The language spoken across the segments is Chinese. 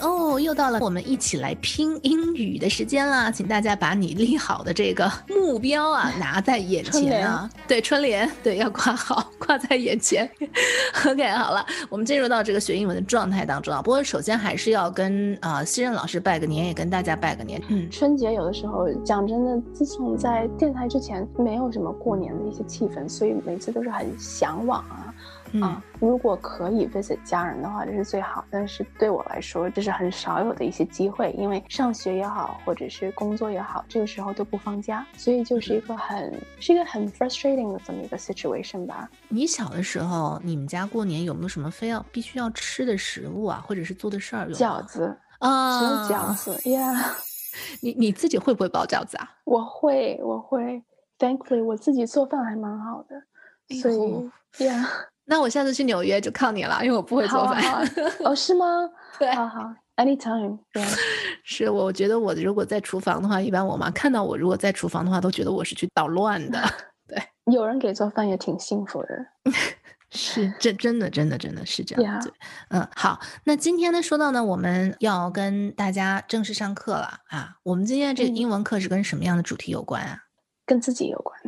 哦，又到了我们一起来拼英语的时间啦！请大家把你立好的这个目标啊拿在眼前啊，对，春联，对，要挂好，挂在眼前。OK，好了，我们进入到这个学英文的状态当中啊。不过首先还是要跟啊新任老师拜个年，也跟大家拜个年。嗯，春节有的时候讲真的，自从在电台之前，没有什么过年的一些气氛，所以每次都是很向往啊。啊，如果可以 visit 家人的话，这是最好。但是对我来说，这是很少有的一些机会，因为上学也好，或者是工作也好，这个时候都不放假，所以就是一个很是一个很 frustrating 的这么一个 situation 吧。你小的时候，你们家过年有没有什么非要必须要吃的食物啊，或者是做的事儿？饺子啊，只有饺子，Yeah。你你自己会不会包饺子啊？我会，我会。Thankfully，我自己做饭还蛮好的，所以，Yeah。那我下次去纽约就靠你了，因为我不会做饭。哦，是吗？对，好好，anytime。对，是，我觉得我如果在厨房的话，一般我妈看到我如果在厨房的话，都觉得我是去捣乱的。对，有人给做饭也挺幸福的。是，这真的真的真的是这样子。嗯，好，那今天呢，说到呢，我们要跟大家正式上课了啊。我们今天这个英文课是跟什么样的主题有关啊？跟自己有关，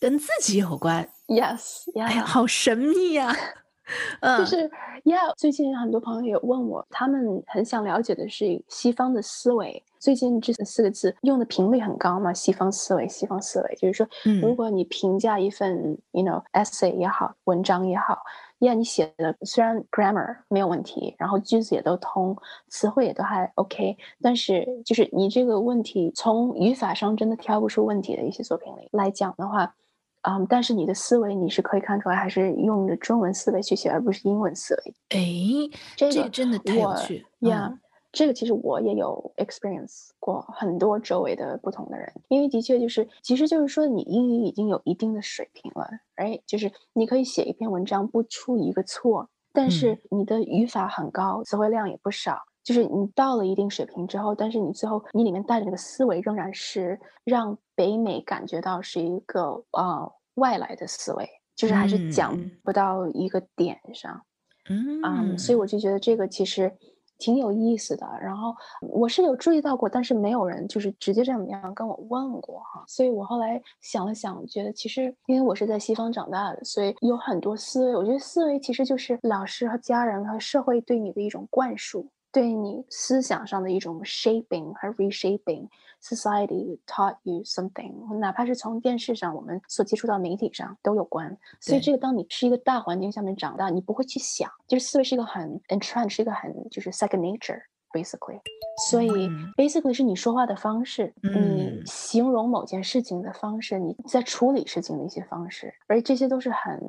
跟自己有关。Yes，哎呀，好神秘呀！嗯就是 Yeah，最近很多朋友也问我，他们很想了解的是西方的思维。最近这四个字用的频率很高嘛？西方思维，西方思维，就是说，如果你评价一份，you know essay 也好，文章也好，Yeah，你写的虽然 grammar 没有问题，然后句子也都通，词汇也都还 OK，但是就是你这个问题从语法上真的挑不出问题的一些作品里来讲的话。嗯，但是你的思维你是可以看出来，还是用的中文思维去写，而不是英文思维。哎，这个真的太有趣呀！这个其实我也有 experience 过很多周围的不同的人，因为的确就是，其实就是说你英语已经有一定的水平了，哎，就是你可以写一篇文章不出一个错，但是你的语法很高，词汇量也不少。就是你到了一定水平之后，但是你最后你里面带着那个思维仍然是让北美感觉到是一个呃外来的思维，就是还是讲不到一个点上，嗯，所以我就觉得这个其实挺有意思的。然后我是有注意到过，但是没有人就是直接这么样跟我问过哈。所以我后来想了想，觉得其实因为我是在西方长大的，所以有很多思维。我觉得思维其实就是老师和家人和社会对你的一种灌输。对你思想上的一种 shaping 和 reshaping，society taught you something，哪怕是从电视上我们所接触到媒体上都有关。所以这个当你是一个大环境下面长大，你不会去想，就是思维是一个很 entrenched，是一个很就是 second nature basically。所以 basically 是你说话的方式，你形容某件事情的方式，你在处理事情的一些方式，而这些都是很。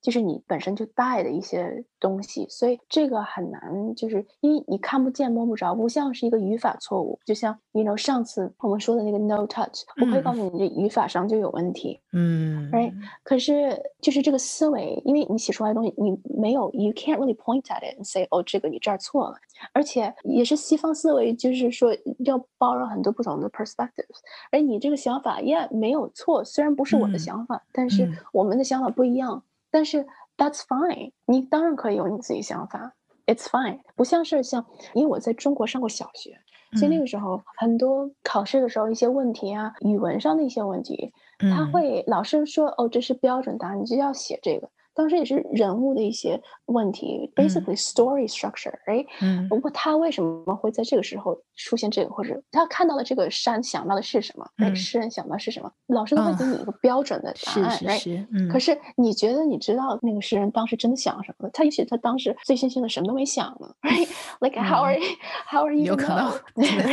就是你本身就带的一些东西，所以这个很难，就是因为你看不见摸不着，不像是一个语法错误。就像，you know，上次我们说的那个 no touch，我可以告诉你，这语法上就有问题。嗯，right。可是就是这个思维，因为你写出来的东西，你没有，you can't really point at it and say，哦，这个你这儿错了。而且也是西方思维，就是说要包容很多不同的 perspectives。而你这个想法也没有错，虽然不是我的想法，但是我们的想法不一样。但是 that's fine，你当然可以有你自己想法，it's fine。不像是像，因为我在中国上过小学，所以那个时候很多考试的时候一些问题啊，语文上的一些问题，他会老师说哦，这是标准答案，你就要写这个。当时也是人物的一些问题，basically story structure，哎，嗯，不过他为什么会在这个时候出现这个，或者他看到了这个山想到的是什么？哎，诗人想到是什么？老师都会给你一个标准的答案，是是嗯。可是你觉得你知道那个诗人当时真的想什么？他也许他当时醉醺醺的什么都没想呢，right？Like how are how are you？有可能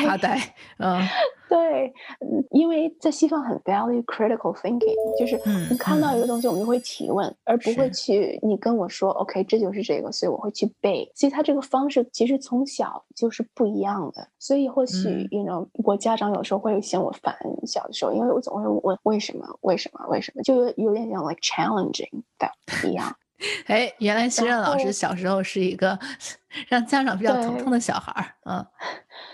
发呆，嗯。对，因为在西方很 value critical thinking，就是你看到一个东西，我们就会提问，而不会去你跟我说 OK，这就是这个，所以我会去背。其实他这个方式其实从小就是不一样的。所以或许，you know，我家长有时候会嫌我烦，小的时候，因为我总会问为什么，为什么，为什么，就有有点像 like challenging 的一样。哎，原来徐任老师小时候是一个 让家长比较头痛的小孩儿，嗯。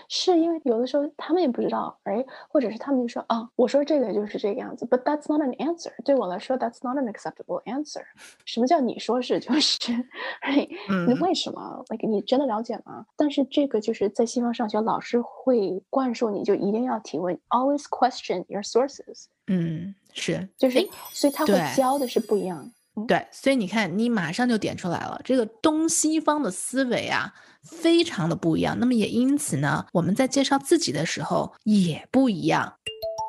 是因为有的时候他们也不知道，哎，或者是他们就说啊，我说这个就是这个样子，but that's not an answer。对我来说，that's not an acceptable answer。什么叫你说是就是？哎，你为什么？like 你真的了解吗？但是这个就是在西方上学，老师会灌输你就一定要提问，always question your sources。嗯，是，就是，所以他会教的是不一样。对，所以你看，你马上就点出来了，这个东西方的思维啊。非常的不一样，那么也因此呢，我们在介绍自己的时候也不一样。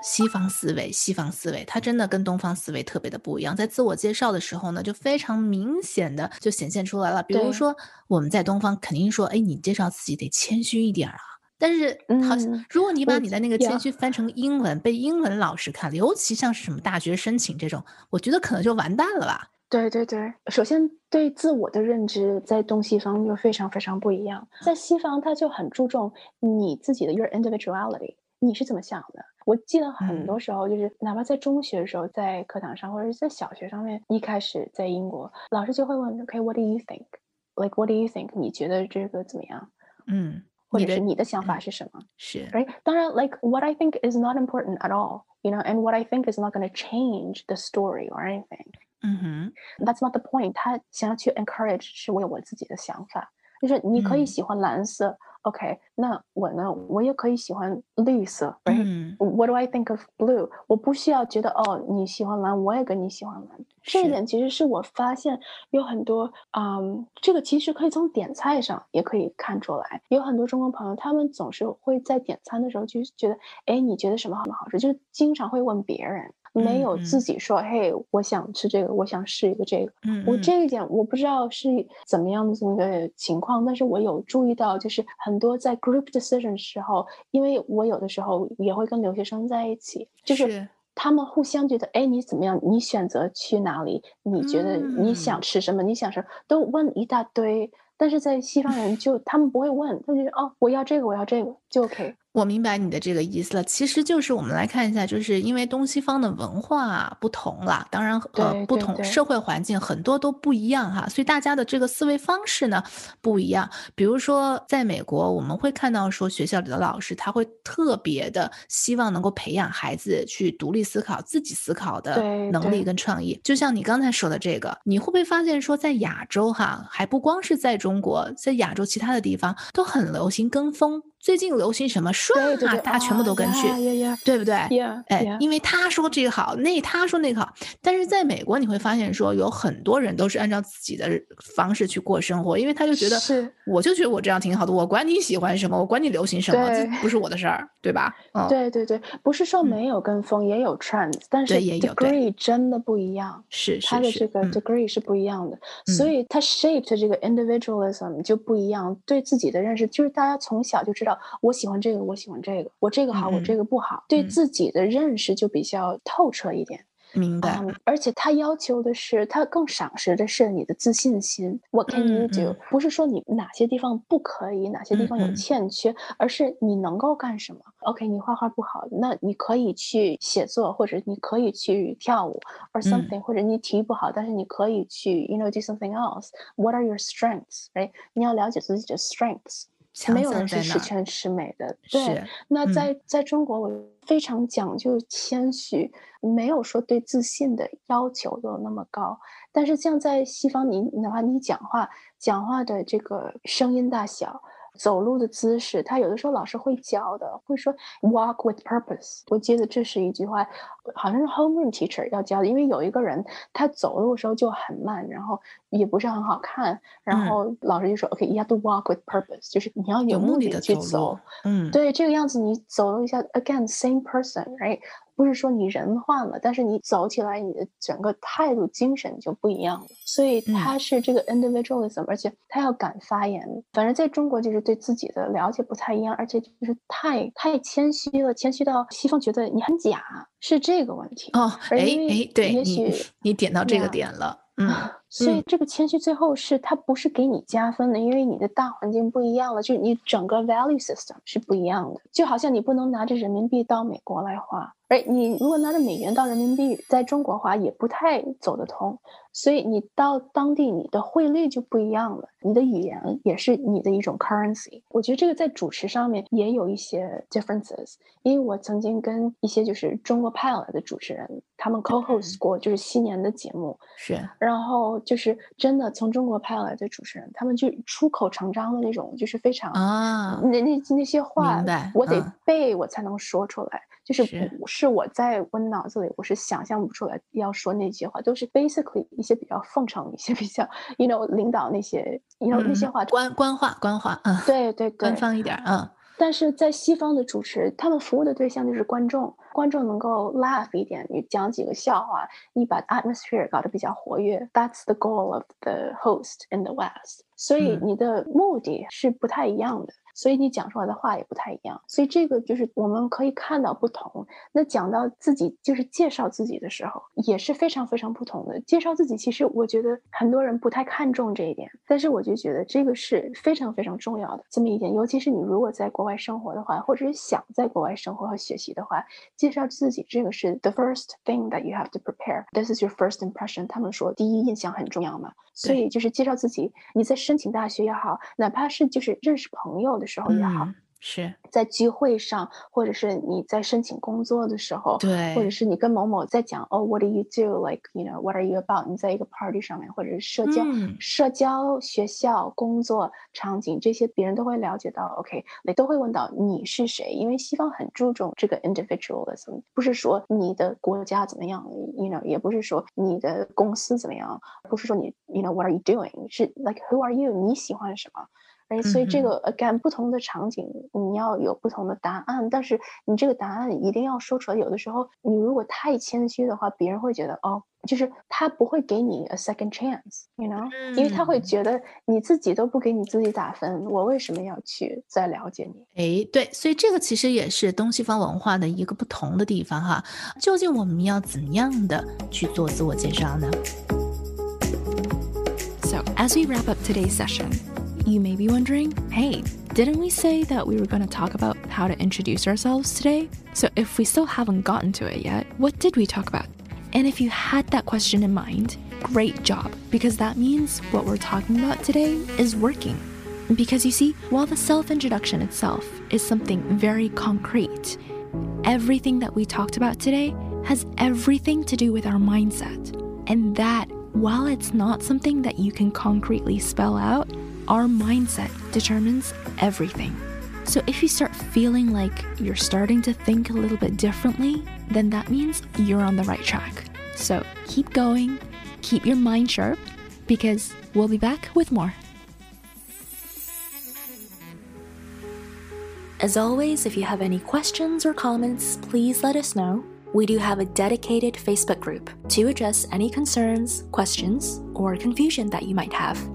西方思维，西方思维，它真的跟东方思维特别的不一样。在自我介绍的时候呢，就非常明显的就显现出来了。比如说，我们在东方肯定说，哎，你介绍自己得谦虚一点啊。但是，好像如果你把你的那个谦虚翻成英文，被英文老师看了，尤其像是什么大学申请这种，我觉得可能就完蛋了吧。对对对，首先对自我的认知在东西方就非常非常不一样。在西方，他就很注重你自己的 your individuality，你是怎么想的？我记得很多时候，就是哪怕在中学的时候，在课堂上或者是在小学上面，一开始在英国，老师就会问，OK，what do you think？Like what do you think？你觉得这个怎么样？嗯，或者是你的想法是什么？是，right？当然，like what I think is not important at all，you know，and what I think is not going to change the story or anything。嗯哼，That's not the point。他想要去 encourage 是我有我自己的想法，就是你可以喜欢蓝色，OK？那我呢，我也可以喜欢绿色，Right？What do I think of blue？我不需要觉得哦，你喜欢蓝，我也跟你喜欢蓝。这一点其实是我发现有很多，嗯，这个其实可以从点菜上也可以看出来。有很多中国朋友，他们总是会在点餐的时候就觉得，哎，你觉得什么好不好吃？就是经常会问别人。没有自己说，嘿，我想吃这个，我想试一个这个。嗯，我这一点我不知道是怎么样的这么个情况，但是我有注意到，就是很多在 group decision 时候，因为我有的时候也会跟留学生在一起，就是他们互相觉得，哎，你怎么样？你选择去哪里？你觉得你想吃什么？你想什么？都问一大堆。但是在西方人就他们不会问，他就哦，我要这个，我要这个就 OK。我明白你的这个意思了，其实就是我们来看一下，就是因为东西方的文化不同了，当然呃不同社会环境很多都不一样哈，所以大家的这个思维方式呢不一样。比如说在美国，我们会看到说学校里的老师他会特别的希望能够培养孩子去独立思考、自己思考的能力跟创意。就像你刚才说的这个，你会不会发现说在亚洲哈，还不光是在中国，在亚洲其他的地方都很流行跟风。最近流行什么，顺啊，大家全部都跟去，对不对？哎，因为他说这个好，那他说那个好，但是在美国你会发现说，有很多人都是按照自己的方式去过生活，因为他就觉得，我就觉得我这样挺好的，我管你喜欢什么，我管你流行什么，这不是我的事儿，对吧？对对对，不是说没有跟风，也有 trends，但是 degree 真的不一样，是他的这个 degree 是不一样的，所以他 shaped 这个 individualism 就不一样，对自己的认识就是大家从小就知道。我喜欢这个，我喜欢这个，我这个好，我这个不好，对自己的认识就比较透彻一点。明白。而且他要求的是，他更赏识的是你的自信心。What can you do？不是说你哪些地方不可以，哪些地方有欠缺，而是你能够干什么。OK，你画画不好，那你可以去写作，或者你可以去跳舞，or something，或者你体育不好，但是你可以去，you know，do something else。What are your strengths？哎，你要了解自己的 strengths。没有人是十全十美的，对。那在在中国，我非常讲究谦虚，没有说对自信的要求有那么高。但是像在西方，你哪怕你讲话，讲话的这个声音大小。走路的姿势，他有的时候老师会教的，会说 walk with purpose。我记得这是一句话，好像是 homeroom teacher 要教的。因为有一个人他走路的时候就很慢，然后也不是很好看，然后老师就说 OK，you have to walk with purpose，就是你要有目的的去走。嗯，对，这个样子你走了一下，again same person，right？不是说你人换了，但是你走起来，你的整个态度、精神就不一样了。所以他是这个 individualism，而且他要敢发言。反正在中国就是对自己的了解不太一样，而且就是太太谦虚了，谦虚到西方觉得你很假，是这个问题。哦，哎哎，对你你点到这个点了，嗯。所以这个谦虚最后是它不是给你加分的，因为你的大环境不一样了，就你整个 value system 是不一样的。就好像你不能拿着人民币到美国来花。哎，你如果拿着美元到人民币，在中国花也不太走得通，所以你到当地，你的汇率就不一样了，你的语言也是你的一种 currency。我觉得这个在主持上面也有一些 differences，因为我曾经跟一些就是中国派来的主持人，他们 co-host 过就是新年的节目，是，然后就是真的从中国派来的主持人，他们就出口成章的那种，就是非常啊，那那那些话，我得背我才能说出来。就是。不是我在我脑子里，我是想象不出来要说那些话，都是 basically 一些比较奉承、一些比较 you know 领导那些 you know 那些话，官官话官话，嗯，对对对，官方一点，嗯。但是在西方的主持，他们服务的对象就是观众，观众能够 laugh 一点，你讲几个笑话，你把 atmosphere 搞得比较活跃，that's the goal of the host in the West。所以你的目的是不太一样的。所以你讲出来的话也不太一样，所以这个就是我们可以看到不同。那讲到自己就是介绍自己的时候，也是非常非常不同的。介绍自己，其实我觉得很多人不太看重这一点，但是我就觉得这个是非常非常重要的这么一点。尤其是你如果在国外生活的话，或者是想在国外生活和学习的话，介绍自己这个是 the first thing that you have to prepare. This is your first impression. 他们说第一印象很重要嘛，所以就是介绍自己。你在申请大学也好，哪怕是就是认识朋友的。时候也好。是在聚会上，或者是你在申请工作的时候，对，或者是你跟某某在讲哦，What do you do? Like you know, what are you about? 你在一个 party 上面，或者是社交、社交、学校、工作场景这些，别人都会了解到。OK，你都会问到你是谁，因为西方很注重这个 individualism，不是说你的国家怎么样，you know，也不是说你的公司怎么样，不是说你，you know, what are you doing？是 like who are you？你喜欢什么？哎，所以这个呃，干不同的场景，你要有不同的答案，但是你这个答案一定要说出来。有的时候，你如果太谦虚的话，别人会觉得哦，就是他不会给你 a second chance，you know，因为他会觉得你自己都不给你自己打分，我为什么要去再了解你？哎，对，所以这个其实也是东西方文化的一个不同的地方哈。究竟我们要怎么样的去做自我介绍呢？So as we wrap up today's session. You may be wondering, hey, didn't we say that we were going to talk about how to introduce ourselves today? So if we still haven't gotten to it yet, what did we talk about? And if you had that question in mind, great job, because that means what we're talking about today is working. Because you see, while the self introduction itself is something very concrete, everything that we talked about today has everything to do with our mindset. And that, while it's not something that you can concretely spell out, our mindset determines everything. So if you start feeling like you're starting to think a little bit differently, then that means you're on the right track. So keep going, keep your mind sharp, because we'll be back with more. As always, if you have any questions or comments, please let us know. We do have a dedicated Facebook group to address any concerns, questions, or confusion that you might have.